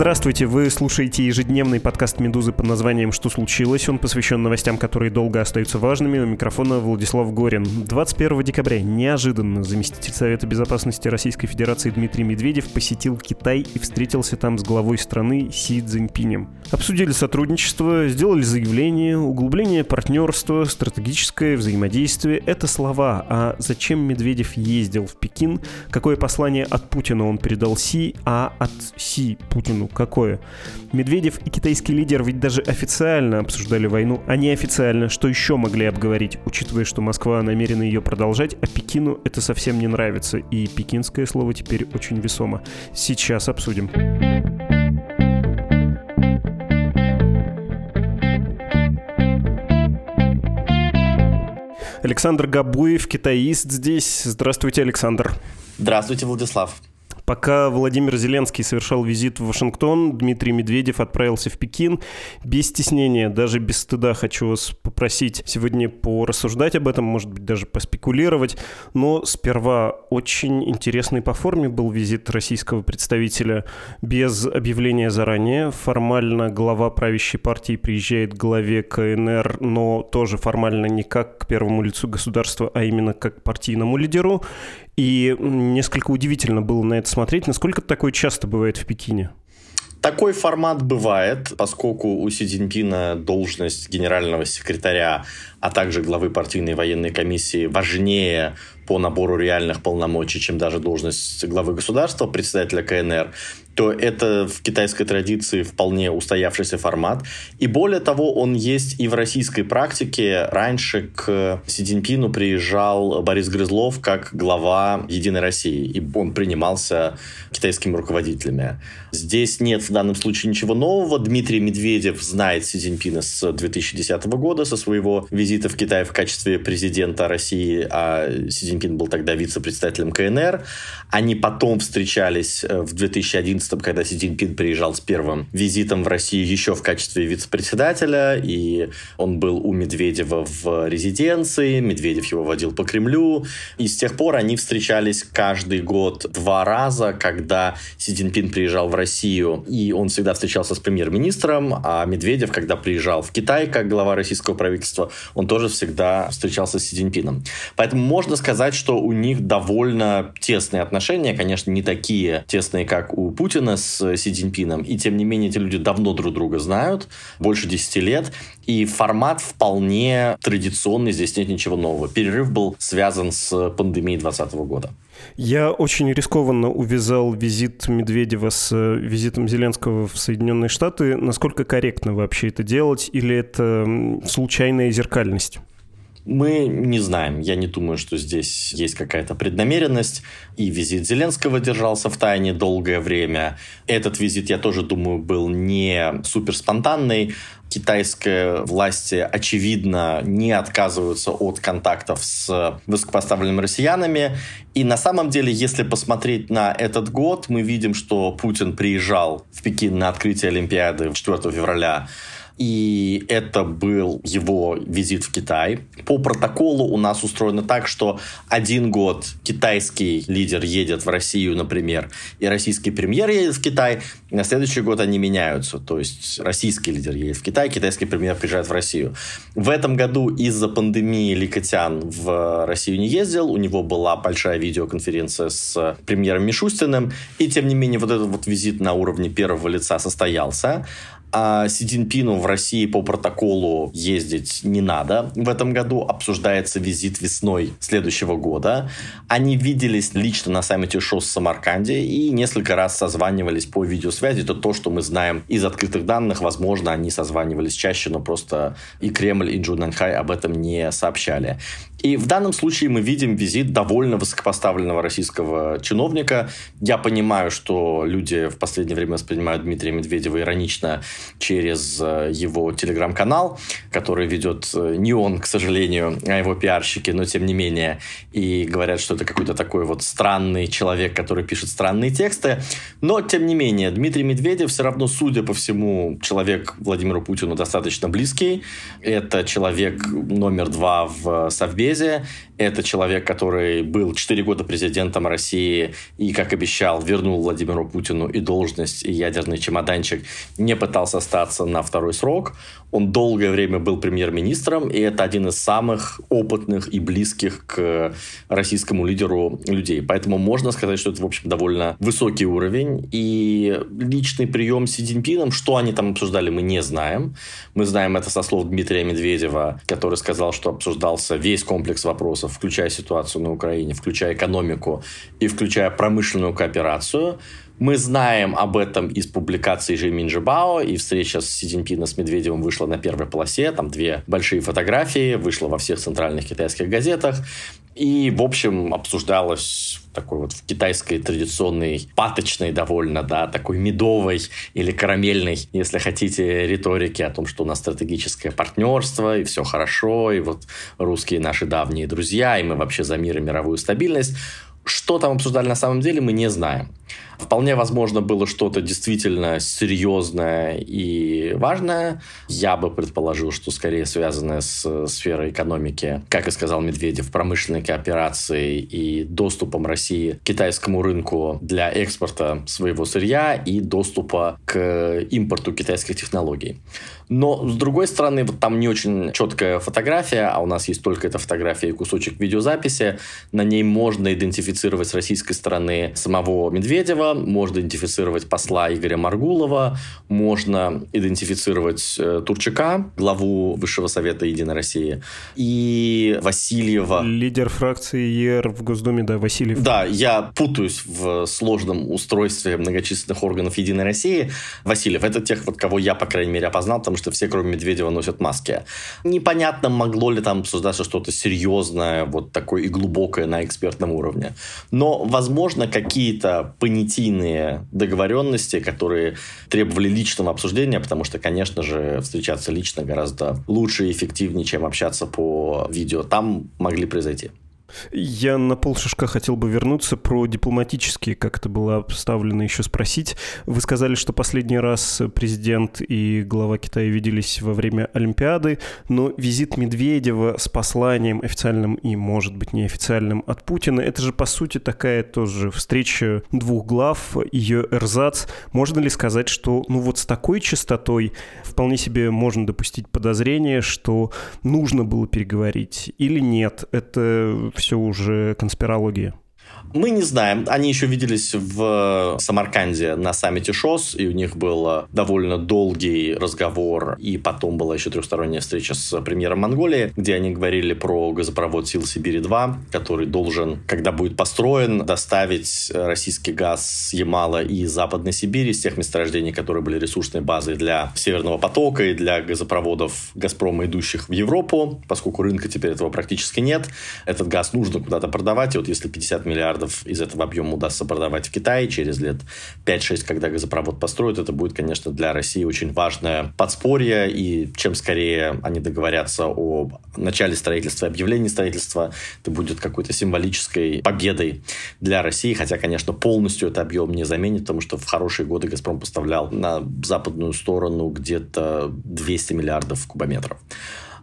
Здравствуйте, вы слушаете ежедневный подкаст «Медузы» под названием «Что случилось?». Он посвящен новостям, которые долго остаются важными. У микрофона Владислав Горин. 21 декабря неожиданно заместитель Совета Безопасности Российской Федерации Дмитрий Медведев посетил Китай и встретился там с главой страны Си Цзиньпинем. Обсудили сотрудничество, сделали заявление, углубление партнерства, стратегическое взаимодействие. Это слова. А зачем Медведев ездил в Пекин? Какое послание от Путина он передал Си, а от Си Путину какое? Медведев и китайский лидер ведь даже официально обсуждали войну, а не официально. Что еще могли обговорить, учитывая, что Москва намерена ее продолжать, а Пекину это совсем не нравится. И пекинское слово теперь очень весомо. Сейчас обсудим. Александр Габуев, китаист здесь. Здравствуйте, Александр. Здравствуйте, Владислав. Пока Владимир Зеленский совершал визит в Вашингтон, Дмитрий Медведев отправился в Пекин. Без стеснения, даже без стыда хочу вас попросить сегодня порассуждать об этом, может быть, даже поспекулировать. Но сперва очень интересный по форме был визит российского представителя без объявления заранее. Формально глава правящей партии приезжает к главе КНР, но тоже формально не как к первому лицу государства, а именно как к партийному лидеру. И несколько удивительно было на это смотреть. Насколько такое часто бывает в Пекине? Такой формат бывает, поскольку у Си Цзиньпина должность генерального секретаря, а также главы партийной военной комиссии важнее по набору реальных полномочий, чем даже должность главы государства, председателя КНР то это в китайской традиции вполне устоявшийся формат. И более того, он есть и в российской практике. Раньше к Си Цзиньпину приезжал Борис Грызлов как глава «Единой России», и он принимался китайскими руководителями. Здесь нет в данном случае ничего нового. Дмитрий Медведев знает Си Цзиньпина с 2010 года, со своего визита в Китай в качестве президента России, а Си Цзиньпин был тогда вице-председателем КНР. Они потом встречались э, в 2011 2011 когда Си Цзиньпин приезжал с первым визитом в Россию еще в качестве вице-председателя, и он был у Медведева в резиденции, Медведев его водил по Кремлю, и с тех пор они встречались каждый год два раза, когда Си Цзиньпин приезжал в Россию, и он всегда встречался с премьер-министром, а Медведев, когда приезжал в Китай как глава российского правительства, он тоже всегда встречался с Си Цзиньпином. Поэтому можно сказать, что у них довольно тесные отношения, конечно, не такие тесные, как у Путина, Путина с Си Цзиньпином, и тем не менее эти люди давно друг друга знают, больше 10 лет, и формат вполне традиционный, здесь нет ничего нового. Перерыв был связан с пандемией 2020 года. Я очень рискованно увязал визит Медведева с э, визитом Зеленского в Соединенные Штаты. Насколько корректно вообще это делать, или это случайная зеркальность? Мы не знаем. Я не думаю, что здесь есть какая-то преднамеренность. И визит Зеленского держался в тайне долгое время. Этот визит, я тоже думаю, был не супер спонтанный. Китайские власти, очевидно, не отказываются от контактов с высокопоставленными россиянами. И на самом деле, если посмотреть на этот год, мы видим, что Путин приезжал в Пекин на открытие Олимпиады 4 февраля и это был его визит в Китай. По протоколу у нас устроено так, что один год китайский лидер едет в Россию, например, и российский премьер едет в Китай, и на следующий год они меняются. То есть российский лидер едет в Китай, китайский премьер приезжает в Россию. В этом году из-за пандемии Ликотян в Россию не ездил, у него была большая видеоконференция с премьером Мишустиным, и тем не менее вот этот вот визит на уровне первого лица состоялся а Си в России по протоколу ездить не надо. В этом году обсуждается визит весной следующего года. Они виделись лично на саммите ШОС в Самарканде и несколько раз созванивались по видеосвязи. Это то, что мы знаем из открытых данных. Возможно, они созванивались чаще, но просто и Кремль, и Джун Анхай об этом не сообщали. И в данном случае мы видим визит довольно высокопоставленного российского чиновника. Я понимаю, что люди в последнее время воспринимают Дмитрия Медведева иронично через э, его телеграм-канал, который ведет э, не он, к сожалению, а его пиарщики, но тем не менее. И говорят, что это какой-то такой вот странный человек, который пишет странные тексты. Но, тем не менее, Дмитрий Медведев все равно, судя по всему, человек Владимиру Путину достаточно близкий. Это человек номер два в Совбезе. Это человек, который был 4 года президентом России и, как обещал, вернул Владимиру Путину и должность, и ядерный чемоданчик, не пытался остаться на второй срок. Он долгое время был премьер-министром, и это один из самых опытных и близких к российскому лидеру людей. Поэтому можно сказать, что это, в общем, довольно высокий уровень. И личный прием с Цзиньпином, что они там обсуждали, мы не знаем. Мы знаем это со слов Дмитрия Медведева, который сказал, что обсуждался весь комплекс вопросов, включая ситуацию на Украине, включая экономику и включая промышленную кооперацию. Мы знаем об этом из публикации Жи Минжибао, и встреча с Си Цзиньпином с Медведевым вышла на первой полосе, там две большие фотографии, вышла во всех центральных китайских газетах. И, в общем, обсуждалось такой вот в китайской традиционной, паточной довольно, да, такой медовой или карамельной, если хотите, риторики о том, что у нас стратегическое партнерство, и все хорошо, и вот русские наши давние друзья, и мы вообще за мир и мировую стабильность. Что там обсуждали на самом деле, мы не знаем. Вполне возможно было что-то действительно серьезное и важное. Я бы предположил, что скорее связанное с сферой экономики, как и сказал Медведев, промышленной кооперацией и доступом России к китайскому рынку для экспорта своего сырья и доступа к импорту китайских технологий. Но, с другой стороны, вот там не очень четкая фотография, а у нас есть только эта фотография и кусочек видеозаписи. На ней можно идентифицировать с российской стороны самого Медведева, можно идентифицировать посла Игоря Маргулова, можно идентифицировать э, Турчака, главу Высшего Совета Единой России, и Васильева. Лидер фракции ЕР в Госдуме, да, Васильев. Да, я путаюсь в сложном устройстве многочисленных органов Единой России. Васильев, это тех, вот, кого я, по крайней мере, опознал, потому что все, кроме Медведева, носят маски. Непонятно, могло ли там обсуждаться что-то серьезное, вот такое и глубокое на экспертном уровне. Но, возможно, какие-то понятийные договоренности, которые требовали личного обсуждения, потому что, конечно же, встречаться лично гораздо лучше и эффективнее, чем общаться по видео, там могли произойти. Я на полшишка хотел бы вернуться про дипломатические, как это было обставлено, еще спросить. Вы сказали, что последний раз президент и глава Китая виделись во время Олимпиады, но визит Медведева с посланием официальным и, может быть, неофициальным от Путина, это же, по сути, такая тоже встреча двух глав, ее эрзац. Можно ли сказать, что, ну вот с такой частотой вполне себе можно допустить подозрение, что нужно было переговорить или нет? Это все уже конспирология. Мы не знаем. Они еще виделись в Самарканде на саммите ШОС, и у них был довольно долгий разговор, и потом была еще трехсторонняя встреча с премьером Монголии, где они говорили про газопровод Сил Сибири-2, который должен, когда будет построен, доставить российский газ с Ямала и Западной Сибири, с тех месторождений, которые были ресурсной базой для Северного потока и для газопроводов Газпрома, идущих в Европу, поскольку рынка теперь этого практически нет. Этот газ нужно куда-то продавать, и вот если 50 миллиардов миллиардов из этого объема удастся продавать в Китае. Через лет 5-6, когда газопровод построят, это будет, конечно, для России очень важное подспорье, и чем скорее они договорятся о начале строительства, объявлении строительства, это будет какой-то символической победой для России, хотя, конечно, полностью это объем не заменит, потому что в хорошие годы «Газпром» поставлял на западную сторону где-то 200 миллиардов кубометров.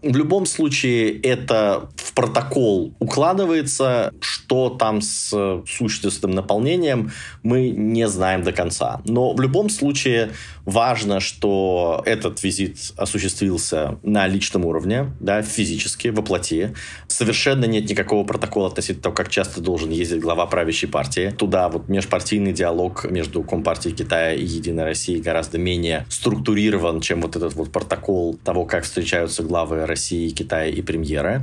В любом случае, это в протокол укладывается. Что там с существенным наполнением, мы не знаем до конца. Но в любом случае важно, что этот визит осуществился на личном уровне, да, физически, воплоти. Совершенно нет никакого протокола относительно того, как часто должен ездить глава правящей партии. Туда вот межпартийный диалог между Компартией Китая и Единой Россией гораздо менее структурирован, чем вот этот вот протокол того, как встречаются главы России, Китая и премьера.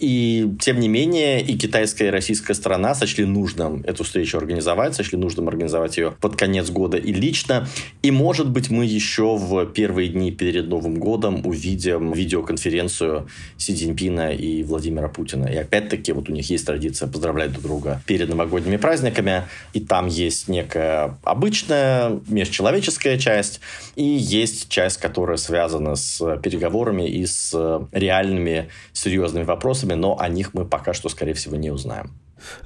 И, тем не менее, и китайская, и российская сторона сочли нужным эту встречу организовать, сочли нужным организовать ее под конец года и лично. И, может быть, мы еще в первые дни перед Новым годом увидим видеоконференцию Си Цзиньпина и Владимира Путина. И опять-таки, вот у них есть традиция поздравлять друг друга перед новогодними праздниками. И там есть некая обычная межчеловеческая часть, и есть часть, которая связана с переговорами и с реальными серьезными вопросами, но о них мы пока что, скорее всего, не узнаем.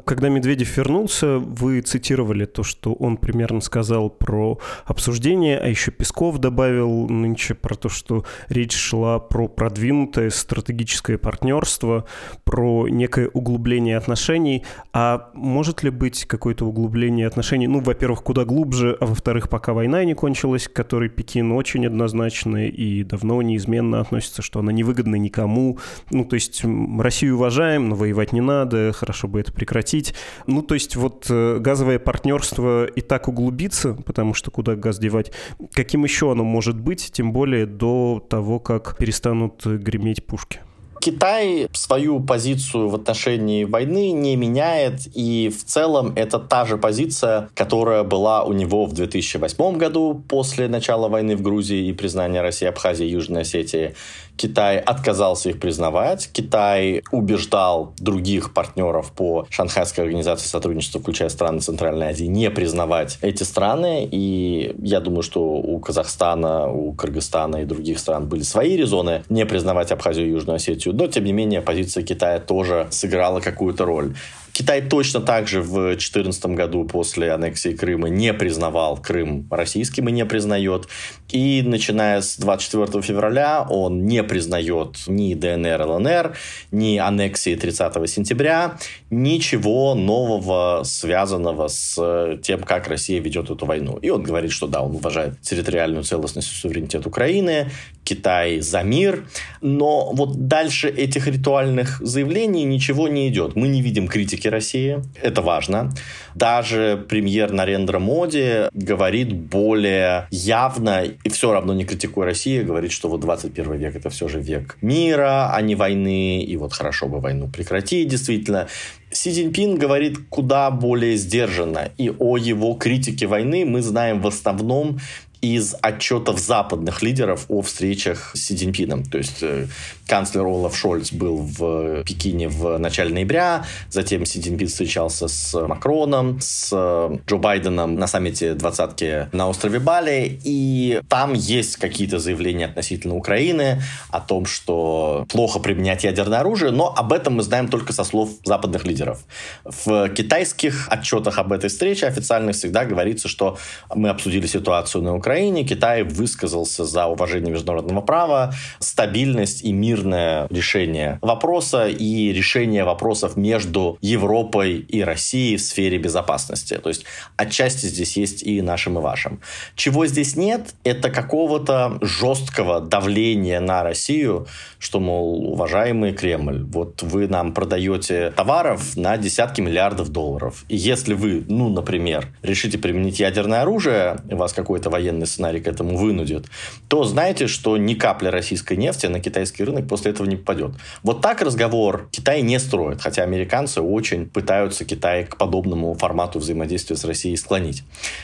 Когда Медведев вернулся, вы цитировали то, что он примерно сказал про обсуждение, а еще Песков добавил нынче про то, что речь шла про продвинутое стратегическое партнерство, про некое углубление отношений. А может ли быть какое-то углубление отношений? Ну, во-первых, куда глубже, а во-вторых, пока война не кончилась, к которой Пекин очень однозначно и давно неизменно относится, что она невыгодна никому. Ну, то есть Россию уважаем, но воевать не надо, хорошо бы это прекратить. Ну, то есть вот э, газовое партнерство и так углубится, потому что куда газ девать, каким еще оно может быть, тем более до того, как перестанут греметь пушки? Китай свою позицию в отношении войны не меняет, и в целом это та же позиция, которая была у него в 2008 году после начала войны в Грузии и признания России, Абхазии и Южной Осетии. Китай отказался их признавать. Китай убеждал других партнеров по Шанхайской организации сотрудничества, включая страны Центральной Азии, не признавать эти страны. И я думаю, что у Казахстана, у Кыргызстана и других стран были свои резоны не признавать Абхазию и Южную Осетию. Но, тем не менее, позиция Китая тоже сыграла какую-то роль. Китай точно так же в 2014 году после аннексии Крыма не признавал Крым российским и не признает. И начиная с 24 февраля он не признает ни ДНР, ЛНР, ни аннексии 30 сентября, ничего нового, связанного с тем, как Россия ведет эту войну. И он говорит, что да, он уважает территориальную целостность и суверенитет Украины, Китай за мир, но вот дальше этих ритуальных заявлений ничего не идет. Мы не видим критики России, это важно. Даже премьер Нарендра Моди говорит более явно и все равно не критикуя Россию, говорит, что вот 21 век это все же век мира, а не войны, и вот хорошо бы войну прекратить, действительно. Си Цзиньпин говорит куда более сдержанно, и о его критике войны мы знаем в основном из отчетов западных лидеров о встречах с Си Цзиньпином. То есть э, канцлер Олаф Шольц был в Пекине в начале ноября, затем Си Цзиньпин встречался с Макроном, с э, Джо Байденом на саммите двадцатки на острове Бали, и там есть какие-то заявления относительно Украины о том, что плохо применять ядерное оружие, но об этом мы знаем только со слов западных лидеров. В китайских отчетах об этой встрече официальных всегда говорится, что мы обсудили ситуацию на Украине, Украине. Китай высказался за уважение международного права, стабильность и мирное решение вопроса и решение вопросов между Европой и Россией в сфере безопасности. То есть отчасти здесь есть и нашим, и вашим. Чего здесь нет, это какого-то жесткого давления на Россию, что, мол, уважаемый Кремль, вот вы нам продаете товаров на десятки миллиардов долларов. И если вы, ну, например, решите применить ядерное оружие, у вас какой-то военный военный сценарий к этому вынудит, то знаете, что ни капля российской нефти на китайский рынок после этого не попадет. Вот так разговор Китай не строит, хотя американцы очень пытаются Китай к подобному формату взаимодействия с Россией склонить.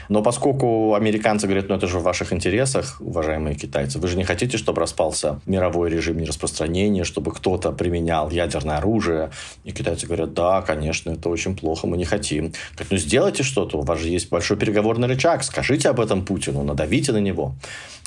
Но поскольку американцы говорят, ну это же в ваших интересах, уважаемые китайцы, вы же не хотите, чтобы распался мировой режим нераспространения, чтобы кто-то применял ядерное оружие. И китайцы говорят, да, конечно, это очень плохо, мы не хотим. Так, ну сделайте что-то, у вас же есть большой переговорный рычаг, скажите об этом Путину, надавите давите на него.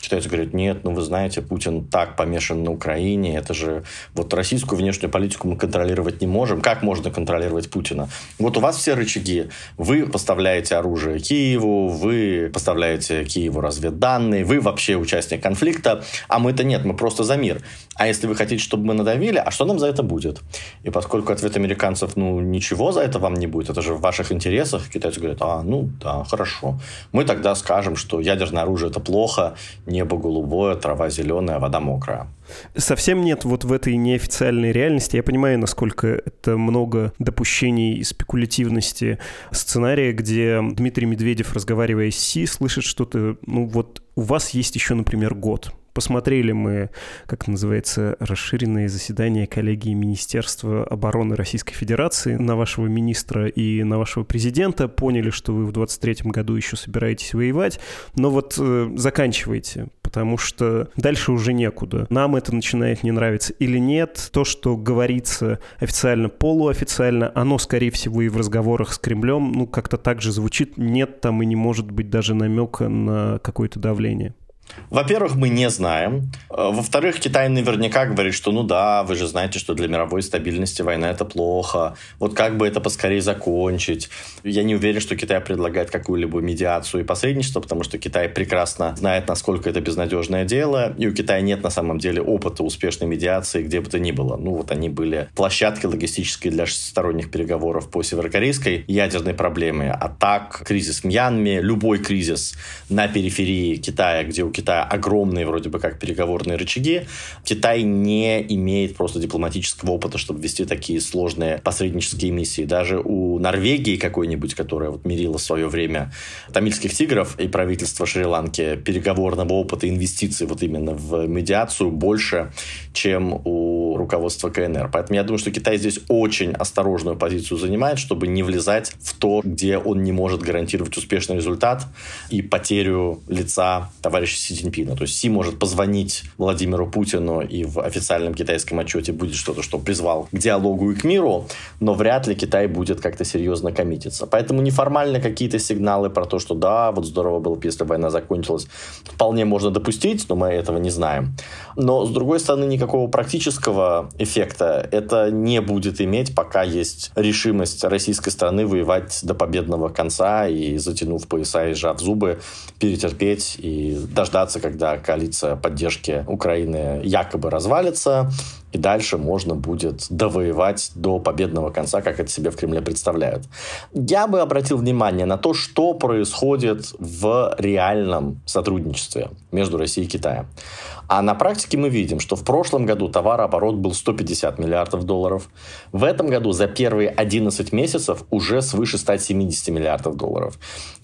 Китайцы говорят, нет, ну вы знаете, Путин так помешан на Украине, это же вот российскую внешнюю политику мы контролировать не можем. Как можно контролировать Путина? Вот у вас все рычаги. Вы поставляете оружие Киеву, вы поставляете Киеву разведданные, вы вообще участник конфликта, а мы-то нет, мы просто за мир. А если вы хотите, чтобы мы надавили, а что нам за это будет? И поскольку ответ американцев, ну, ничего за это вам не будет, это же в ваших интересах, китайцы говорят, а, ну, да, хорошо. Мы тогда скажем, что ядерное оружие это плохо, небо голубое, трава зеленая, вода мокрая. Совсем нет вот в этой неофициальной реальности. Я понимаю, насколько это много допущений и спекулятивности сценария, где Дмитрий Медведев, разговаривая с Си, слышит что-то, ну вот у вас есть еще, например, год посмотрели мы, как называется, расширенные заседания коллегии Министерства обороны Российской Федерации на вашего министра и на вашего президента, поняли, что вы в 23 году еще собираетесь воевать, но вот э, заканчивайте, потому что дальше уже некуда. Нам это начинает не нравиться или нет. То, что говорится официально, полуофициально, оно, скорее всего, и в разговорах с Кремлем, ну, как-то так же звучит. Нет там и не может быть даже намека на какое-то давление. Во-первых, мы не знаем. Э, во-вторых, Китай наверняка говорит, что ну да, вы же знаете, что для мировой стабильности война это плохо. Вот как бы это поскорее закончить. Я не уверен, что Китай предлагает какую-либо медиацию и посредничество, потому что Китай прекрасно знает, насколько это безнадежное дело. И у Китая нет на самом деле опыта успешной медиации где бы то ни было. Ну вот они были площадкой логистической для шестисторонних переговоров по северокорейской ядерной проблеме. А так, кризис в Мьянме, любой кризис на периферии Китая, где у Китая огромные вроде бы как переговорные рычаги. Китай не имеет просто дипломатического опыта, чтобы вести такие сложные посреднические миссии. Даже у Норвегии какой-нибудь, которая вот мирила в свое время тамильских тигров и правительство Шри-Ланки, переговорного опыта инвестиций вот именно в медиацию больше, чем у руководства КНР. Поэтому я думаю, что Китай здесь очень осторожную позицию занимает, чтобы не влезать в то, где он не может гарантировать успешный результат и потерю лица товарища Си Цзиньпина. То есть Си может позвонить Владимиру Путину и в официальном китайском отчете будет что-то, что призвал к диалогу и к миру, но вряд ли Китай будет как-то серьезно коммититься. Поэтому неформально какие-то сигналы про то, что да, вот здорово было бы, если война закончилась, вполне можно допустить, но мы этого не знаем. Но, с другой стороны, никакого практического эффекта это не будет иметь, пока есть решимость российской страны воевать до победного конца и, затянув пояса и сжав зубы, перетерпеть и дождаться, когда коалиция поддержки Украины якобы развалится, и дальше можно будет довоевать до победного конца, как это себе в Кремле представляют. Я бы обратил внимание на то, что происходит в реальном сотрудничестве между Россией и Китаем. А на практике мы видим, что в прошлом году товарооборот был 150 миллиардов долларов. В этом году за первые 11 месяцев уже свыше 170 миллиардов долларов.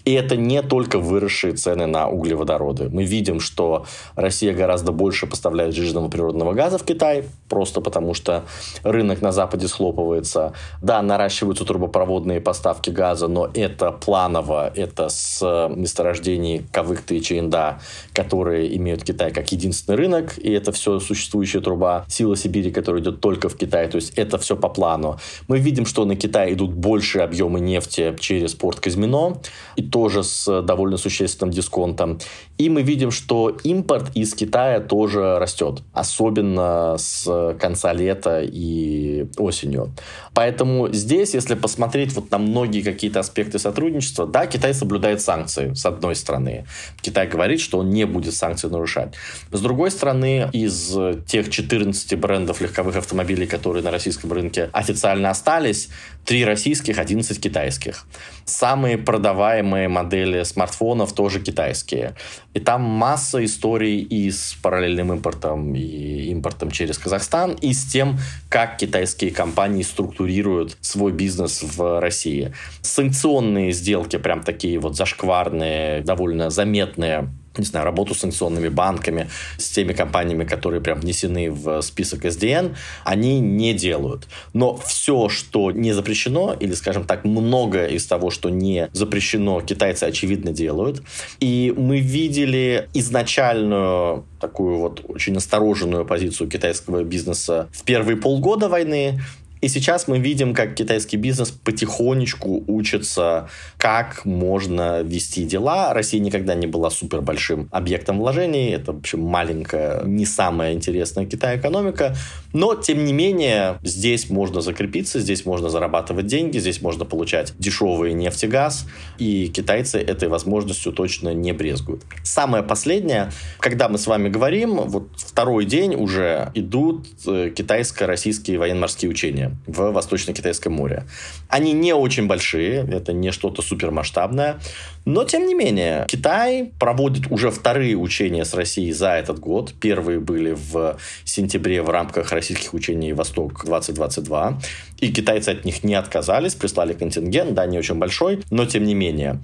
И это не только выросшие цены на углеводороды. Мы видим, что Россия гораздо больше поставляет жирного природного газа в Китай, просто потому что рынок на Западе схлопывается. Да, наращиваются трубопроводные поставки газа, но это планово, это с месторождений Кавыкта и Чаинда, которые имеют Китай как единственный рынок, и это все существующая труба Сила Сибири, которая идет только в Китай, то есть это все по плану. Мы видим, что на Китай идут большие объемы нефти через порт Казмино, и тоже с довольно существенным дисконтом. И мы видим, что импорт из Китая тоже растет, особенно с конца лета и осенью. Поэтому здесь, если посмотреть вот на многие какие-то аспекты сотрудничества, да, Китай соблюдает санкции, с одной стороны. Китай говорит, что он не будет санкции нарушать. С другой стороны, из тех 14 брендов легковых автомобилей, которые на российском рынке официально остались, три российских, 11 китайских. Самые продаваемые модели смартфонов тоже китайские. И там масса историй и с параллельным импортом, и импортом через Казахстан, и с тем, как китайские компании структурируют свой бизнес в России. Санкционные сделки прям такие вот зашкварные, довольно заметные не знаю, работу с санкционными банками, с теми компаниями, которые прям внесены в список SDN, они не делают. Но все, что не запрещено, или, скажем так, многое из того, что не запрещено, китайцы, очевидно, делают. И мы видели изначальную такую вот очень остороженную позицию китайского бизнеса в первые полгода войны, и сейчас мы видим, как китайский бизнес потихонечку учится, как можно вести дела. Россия никогда не была супер большим объектом вложений. Это, в общем, маленькая, не самая интересная Китай экономика. Но, тем не менее, здесь можно закрепиться, здесь можно зарабатывать деньги, здесь можно получать дешевый нефть и газ. И китайцы этой возможностью точно не брезгуют. Самое последнее, когда мы с вами говорим, вот второй день уже идут э, китайско-российские военно-морские учения в Восточно-Китайском море. Они не очень большие, это не что-то супермасштабное, но, тем не менее, Китай проводит уже вторые учения с Россией за этот год. Первые были в сентябре в рамках российских учений «Восток-2022». И китайцы от них не отказались, прислали контингент, да, не очень большой, но тем не менее.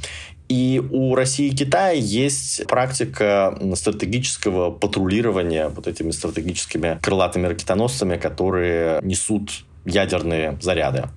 И у России и Китая есть практика стратегического патрулирования вот этими стратегическими крылатыми ракетоносцами, которые несут ядерные заряды.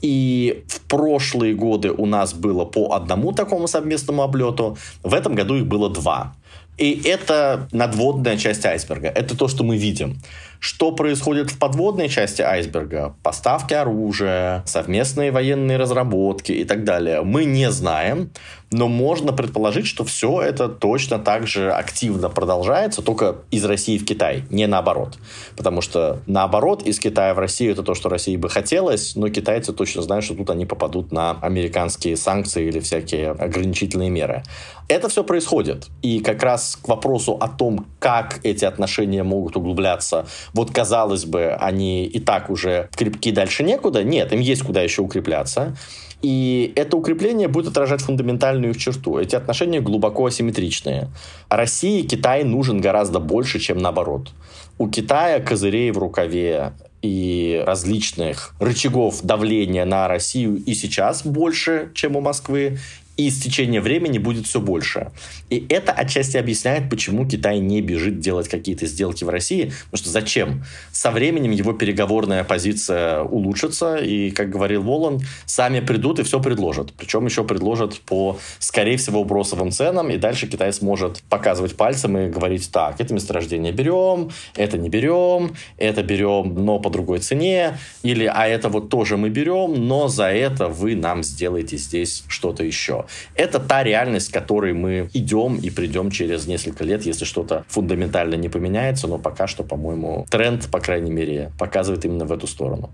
И в прошлые годы у нас было по одному такому совместному облету. В этом году их было два. И это надводная часть айсберга. Это то, что мы видим. Что происходит в подводной части айсберга? Поставки оружия, совместные военные разработки и так далее. Мы не знаем, но можно предположить, что все это точно так же активно продолжается, только из России в Китай, не наоборот. Потому что наоборот, из Китая в Россию это то, что России бы хотелось, но китайцы точно знают, что тут они попадут на американские санкции или всякие ограничительные меры. Это все происходит. И как раз к вопросу о том, как эти отношения могут углубляться, вот казалось бы, они и так уже крепки дальше некуда. Нет, им есть куда еще укрепляться. И это укрепление будет отражать фундаментальную их черту. Эти отношения глубоко асимметричные. России Китай нужен гораздо больше, чем наоборот. У Китая козырей в рукаве и различных рычагов давления на Россию и сейчас больше, чем у Москвы, и с течением времени будет все больше. И это отчасти объясняет, почему Китай не бежит делать какие-то сделки в России. Потому что зачем? Со временем его переговорная позиция улучшится, и, как говорил Волан, сами придут и все предложат. Причем еще предложат по, скорее всего, бросовым ценам, и дальше Китай сможет показывать пальцем и говорить, так, это месторождение берем, это не берем, это берем, но по другой цене, или, а это вот тоже мы берем, но за это вы нам сделаете здесь что-то еще. Это та реальность, к которой мы идем и придем через несколько лет, если что-то фундаментально не поменяется, но пока что, по-моему, тренд, по крайней мере, показывает именно в эту сторону.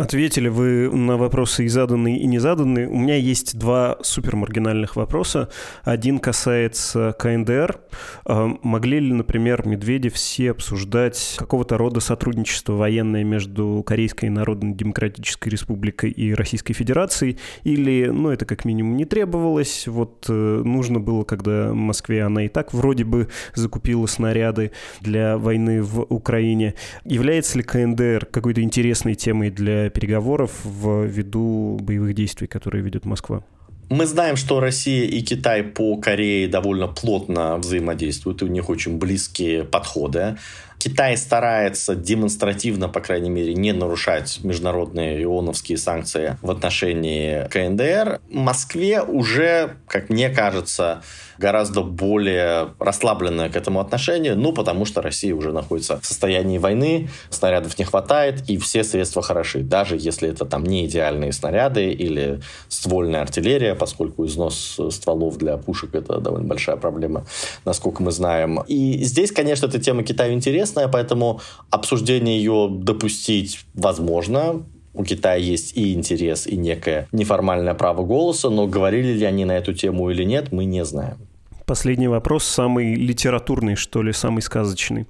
Ответили вы на вопросы и заданные, и не заданные. У меня есть два супермаргинальных вопроса. Один касается КНДР. А, могли ли, например, Медведев все обсуждать какого-то рода сотрудничество военное между Корейской Народно-Демократической Республикой и Российской Федерацией? Или, ну, это как минимум не требовалось? Вот э, нужно было, когда Москве она и так вроде бы закупила снаряды для войны в Украине. Является ли КНДР какой-то интересной темой для переговоров в виду боевых действий, которые ведет Москва? Мы знаем, что Россия и Китай по Корее довольно плотно взаимодействуют, и у них очень близкие подходы. Китай старается демонстративно, по крайней мере, не нарушать международные ионовские санкции в отношении КНДР. Москве уже, как мне кажется, гораздо более расслабленное к этому отношение, ну, потому что Россия уже находится в состоянии войны, снарядов не хватает, и все средства хороши, даже если это там не идеальные снаряды или ствольная артиллерия, поскольку износ стволов для пушек это довольно большая проблема, насколько мы знаем. И здесь, конечно, эта тема Китаю интересна, интересная, поэтому обсуждение ее допустить возможно. У Китая есть и интерес, и некое неформальное право голоса, но говорили ли они на эту тему или нет, мы не знаем. Последний вопрос, самый литературный, что ли, самый сказочный.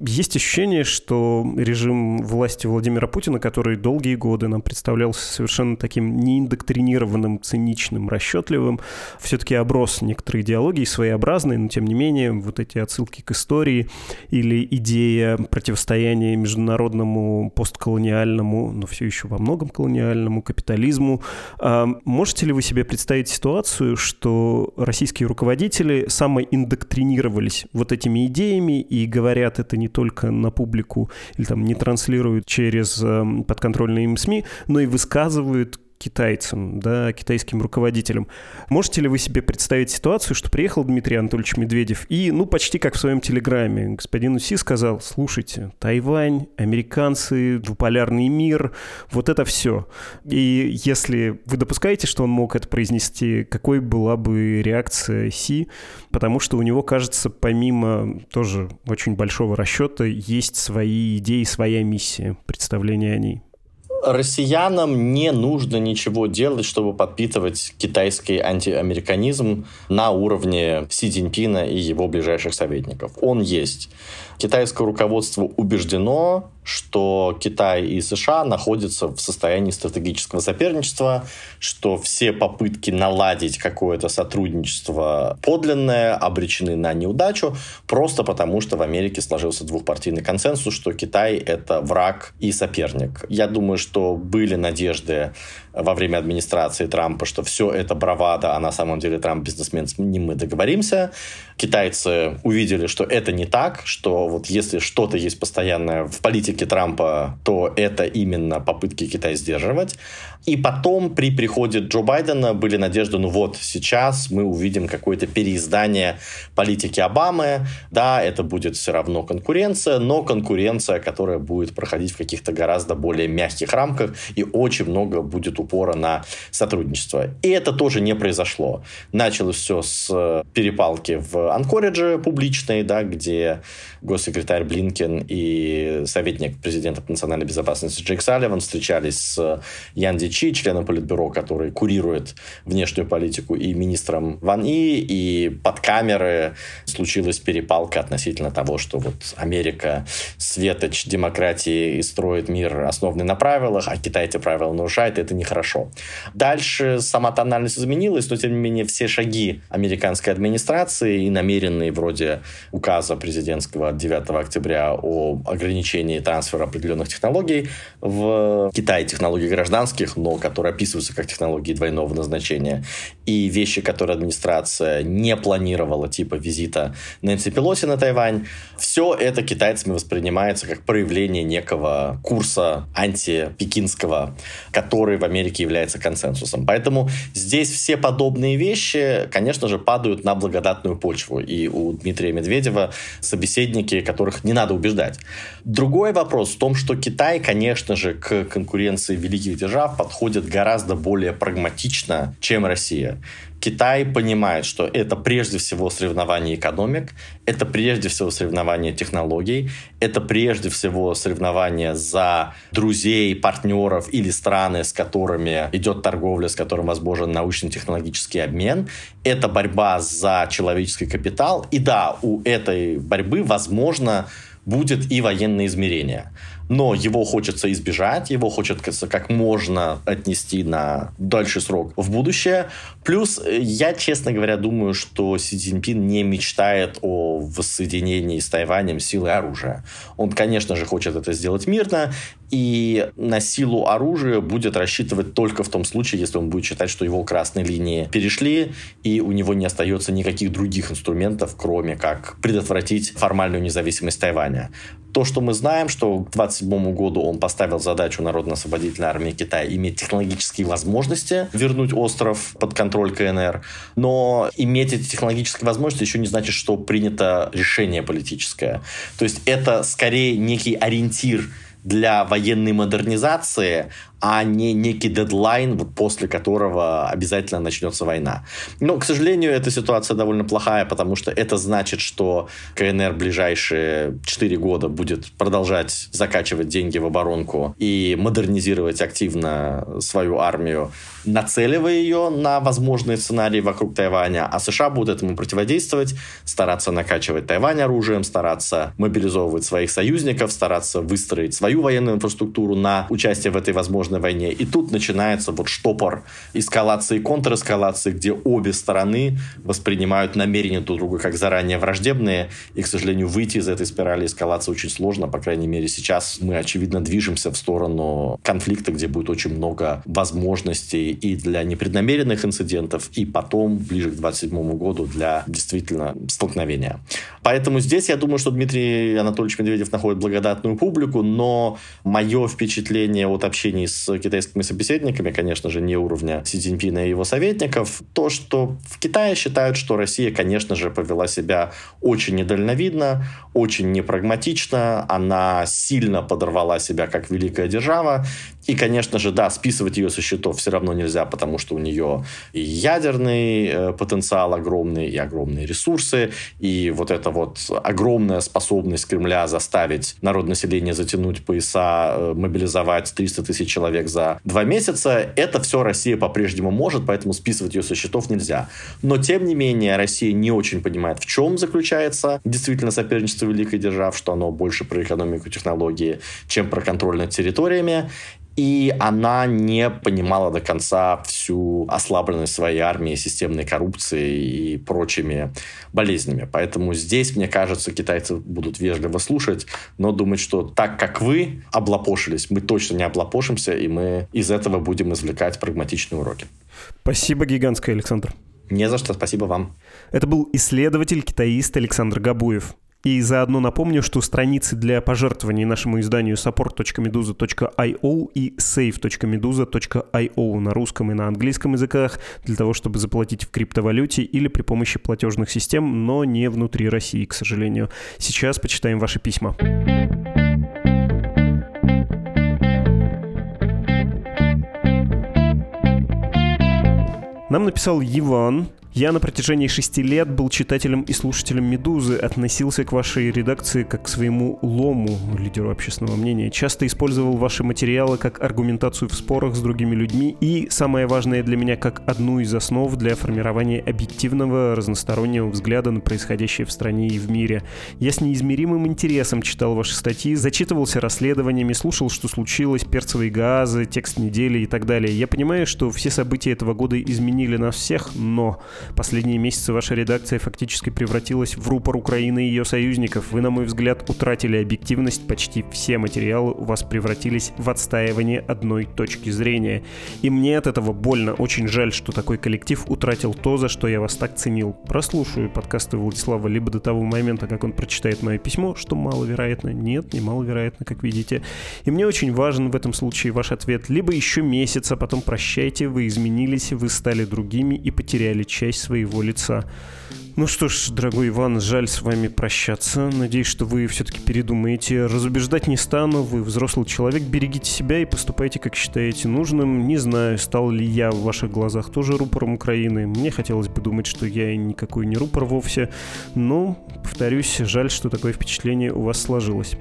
Есть ощущение, что режим власти Владимира Путина, который долгие годы нам представлялся совершенно таким неиндоктринированным, циничным, расчетливым, все-таки оброс некоторой идеологии своеобразной, но тем не менее вот эти отсылки к истории или идея противостояния международному постколониальному, но все еще во многом колониальному капитализму. А можете ли вы себе представить ситуацию, что российские руководители самоиндоктринировались вот этими идеями и говорят это не только на публику или там не транслируют через э, подконтрольные им СМИ, но и высказывают китайцам, да, китайским руководителям. Можете ли вы себе представить ситуацию, что приехал Дмитрий Анатольевич Медведев и, ну, почти как в своем телеграме, господину Си сказал, слушайте, Тайвань, американцы, двуполярный мир, вот это все. И если вы допускаете, что он мог это произнести, какой была бы реакция Си? Потому что у него, кажется, помимо тоже очень большого расчета, есть свои идеи, своя миссия, представление о ней россиянам не нужно ничего делать, чтобы подпитывать китайский антиамериканизм на уровне Си Цзиньпина и его ближайших советников. Он есть. Китайское руководство убеждено, что Китай и США находятся в состоянии стратегического соперничества, что все попытки наладить какое-то сотрудничество подлинное обречены на неудачу, просто потому что в Америке сложился двухпартийный консенсус, что Китай — это враг и соперник. Я думаю, что были надежды во время администрации Трампа, что все это бравада, а на самом деле Трамп бизнесмен, с ним мы договоримся. Китайцы увидели, что это не так, что вот если что-то есть постоянное в политике Трампа, то это именно попытки Китая сдерживать. И потом при приходе Джо Байдена были надежды, ну вот, сейчас мы увидим какое-то переиздание политики Обамы. Да, это будет все равно конкуренция, но конкуренция, которая будет проходить в каких-то гораздо более мягких рамках, и очень много будет упора на сотрудничество. И это тоже не произошло. Началось все с перепалки в Анкоридже публичной, да, где госсекретарь Блинкен и советник президента по национальной безопасности Джейк Салливан встречались с Ян Дичи, членом Политбюро, который курирует внешнюю политику, и министром Ван И, и под камеры случилась перепалка относительно того, что вот Америка светоч демократии и строит мир, основанный на правилах, а Китай эти правила нарушает, и это нехорошо. Дальше сама тональность изменилась, но тем не менее все шаги американской администрации и намеренные вроде указа президентского от 9 октября о ограничении трансфера определенных технологий в Китае, технологий гражданских, но которые описываются как технологии двойного назначения, и вещи, которые администрация не планировала, типа визита Нэнси Пелоси на Тайвань, все это китайцами воспринимается как проявление некого курса антипекинского, который в Америке является консенсусом. Поэтому здесь все подобные вещи, конечно же, падают на благодатную почву. И у Дмитрия Медведева собеседники, которых не надо убеждать. Другой вопрос в том, что Китай, конечно же, к конкуренции великих держав подходит гораздо более прагматично, чем Россия. Китай понимает, что это прежде всего соревнование экономик, это прежде всего соревнование технологий, это прежде всего соревнование за друзей, партнеров или страны, с которыми идет торговля, с которым возможен научно-технологический обмен. Это борьба за человеческий капитал. И да, у этой борьбы, возможно, будет и военное измерение но его хочется избежать, его хочется как можно отнести на дальший срок в будущее. Плюс э, я, честно говоря, думаю, что Си Цзиньпин не мечтает о воссоединении с Тайванем силой оружия. Он, конечно же, хочет это сделать мирно, и на силу оружия будет рассчитывать только в том случае, если он будет считать, что его красные линии перешли, и у него не остается никаких других инструментов, кроме как предотвратить формальную независимость Тайваня. То, что мы знаем, что к 27 году он поставил задачу Народно-освободительной армии Китая иметь технологические возможности вернуть остров под контроль КНР. Но иметь эти технологические возможности еще не значит, что принято решение политическое. То есть это скорее некий ориентир для военной модернизации, а не некий дедлайн, вот после которого обязательно начнется война. Но, к сожалению, эта ситуация довольно плохая, потому что это значит, что КНР ближайшие 4 года будет продолжать закачивать деньги в оборонку и модернизировать активно свою армию, нацеливая ее на возможные сценарии вокруг Тайваня, а США будут этому противодействовать, стараться накачивать Тайвань оружием, стараться мобилизовывать своих союзников, стараться выстроить свою военную инфраструктуру на участие в этой возможности возможной войне. И тут начинается вот штопор эскалации и контрэскалации, где обе стороны воспринимают намерения друг друга как заранее враждебные. И, к сожалению, выйти из этой спирали эскалации очень сложно. По крайней мере, сейчас мы, очевидно, движемся в сторону конфликта, где будет очень много возможностей и для непреднамеренных инцидентов, и потом, ближе к 27 году, для действительно столкновения. Поэтому здесь я думаю, что Дмитрий Анатольевич Медведев находит благодатную публику, но мое впечатление от общения с с китайскими собеседниками, конечно же, не уровня Си Цзиньпина и его советников, то, что в Китае считают, что Россия, конечно же, повела себя очень недальновидно, очень непрагматично, она сильно подорвала себя как великая держава, и, конечно же, да, списывать ее со счетов все равно нельзя, потому что у нее и ядерный э, потенциал огромный, и огромные ресурсы, и вот эта вот огромная способность Кремля заставить народ населения затянуть пояса, э, мобилизовать 300 тысяч человек за два месяца. Это все Россия по-прежнему может, поэтому списывать ее со счетов нельзя. Но, тем не менее, Россия не очень понимает, в чем заключается действительно соперничество великой держав, что оно больше про экономику технологии, чем про контроль над территориями и она не понимала до конца всю ослабленность своей армии системной коррупцией и прочими болезнями. Поэтому здесь, мне кажется, китайцы будут вежливо слушать, но думать, что так как вы облапошились, мы точно не облапошимся, и мы из этого будем извлекать прагматичные уроки. Спасибо гигантское, Александр. Не за что, спасибо вам. Это был исследователь-китаист Александр Габуев. И заодно напомню, что страницы для пожертвований нашему изданию support.meduza.io и save.meduza.io на русском и на английском языках для того, чтобы заплатить в криптовалюте или при помощи платежных систем, но не внутри России, к сожалению. Сейчас почитаем ваши письма. Нам написал Иван, я на протяжении шести лет был читателем и слушателем «Медузы», относился к вашей редакции как к своему лому, лидеру общественного мнения, часто использовал ваши материалы как аргументацию в спорах с другими людьми и, самое важное для меня, как одну из основ для формирования объективного, разностороннего взгляда на происходящее в стране и в мире. Я с неизмеримым интересом читал ваши статьи, зачитывался расследованиями, слушал, что случилось, перцевые газы, текст недели и так далее. Я понимаю, что все события этого года изменили нас всех, но Последние месяцы ваша редакция фактически превратилась в рупор Украины и ее союзников. Вы, на мой взгляд, утратили объективность. Почти все материалы у вас превратились в отстаивание одной точки зрения. И мне от этого больно. Очень жаль, что такой коллектив утратил то, за что я вас так ценил. Прослушаю подкасты Владислава либо до того момента, как он прочитает мое письмо, что маловероятно. Нет, не маловероятно, как видите. И мне очень важен в этом случае ваш ответ. Либо еще месяц, а потом прощайте, вы изменились, вы стали другими и потеряли часть своего лица. Ну что ж, дорогой Иван, жаль с вами прощаться. Надеюсь, что вы все-таки передумаете. Разубеждать не стану, вы взрослый человек, берегите себя и поступайте, как считаете нужным. Не знаю, стал ли я в ваших глазах тоже рупором Украины. Мне хотелось бы думать, что я никакой не рупор вовсе. Но, повторюсь, жаль, что такое впечатление у вас сложилось.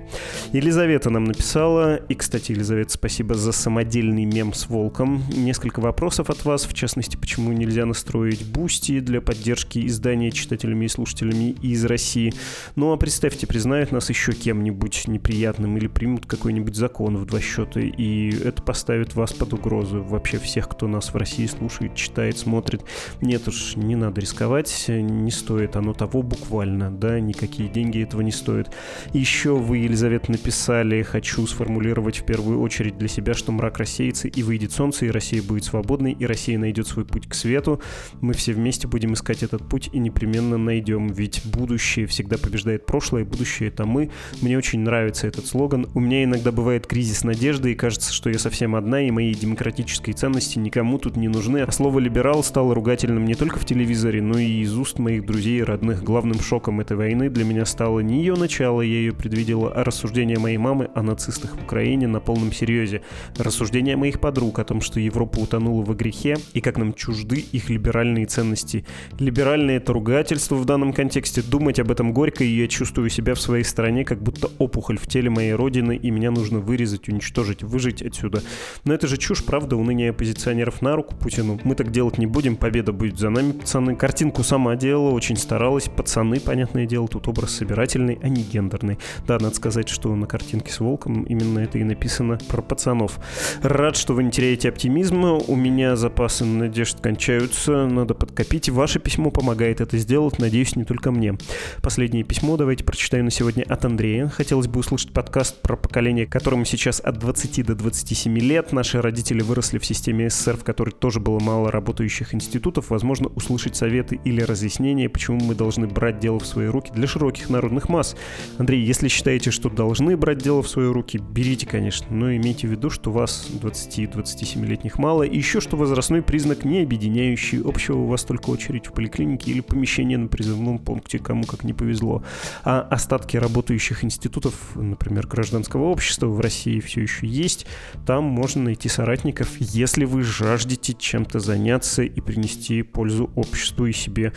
Елизавета нам написала, и, кстати, Елизавета, спасибо за самодельный мем с волком. Несколько вопросов от вас, в частности, почему нельзя настроить Boosty для поддержки издания читателями и слушателями из России. Ну а представьте, признают нас еще кем-нибудь неприятным или примут какой-нибудь закон в два счета, и это поставит вас под угрозу. Вообще всех, кто нас в России слушает, читает, смотрит. Нет уж, не надо рисковать, не стоит оно того буквально, да, никакие деньги этого не стоят. Еще вы, Елизавета, написали, хочу сформулировать в первую очередь для себя, что мрак рассеется и выйдет солнце, и Россия будет свободной, и Россия найдет свой путь к свету. Мы все вместе будем искать этот путь и непременно непременно найдем, ведь будущее всегда побеждает прошлое, будущее это мы. Мне очень нравится этот слоган. У меня иногда бывает кризис надежды, и кажется, что я совсем одна, и мои демократические ценности никому тут не нужны. А слово «либерал» стало ругательным не только в телевизоре, но и из уст моих друзей и родных. Главным шоком этой войны для меня стало не ее начало, я ее предвидела, а рассуждение моей мамы о нацистах в Украине на полном серьезе. Рассуждение моих подруг о том, что Европа утонула во грехе, и как нам чужды их либеральные ценности. Либеральные — это ругательство, ругательство в данном контексте. Думать об этом горько, и я чувствую себя в своей стране, как будто опухоль в теле моей родины, и меня нужно вырезать, уничтожить, выжить отсюда. Но это же чушь, правда, уныние оппозиционеров на руку Путину. Мы так делать не будем, победа будет за нами, пацаны. Картинку сама делала, очень старалась. Пацаны, понятное дело, тут образ собирательный, а не гендерный. Да, надо сказать, что на картинке с волком именно это и написано про пацанов. Рад, что вы не теряете оптимизма. У меня запасы надежд кончаются, надо подкопить. Ваше письмо помогает это сделать сделать, надеюсь, не только мне. Последнее письмо давайте прочитаю на сегодня от Андрея. Хотелось бы услышать подкаст про поколение, которому сейчас от 20 до 27 лет. Наши родители выросли в системе СССР, в которой тоже было мало работающих институтов. Возможно, услышать советы или разъяснения, почему мы должны брать дело в свои руки для широких народных масс. Андрей, если считаете, что должны брать дело в свои руки, берите, конечно, но имейте в виду, что вас 20-27-летних мало, и еще что возрастной признак не объединяющий, общего у вас только очередь в поликлинике или помещении помещение на призывном пункте, кому как не повезло. А остатки работающих институтов, например, гражданского общества в России все еще есть. Там можно найти соратников, если вы жаждете чем-то заняться и принести пользу обществу и себе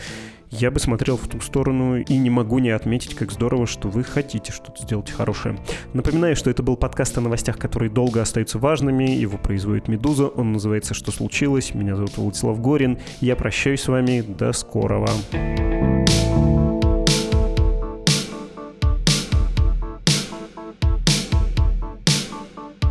я бы смотрел в ту сторону и не могу не отметить, как здорово, что вы хотите что-то сделать хорошее. Напоминаю, что это был подкаст о новостях, которые долго остаются важными. Его производит «Медуза». Он называется «Что случилось?». Меня зовут Владислав Горин. Я прощаюсь с вами. До скорого. thank you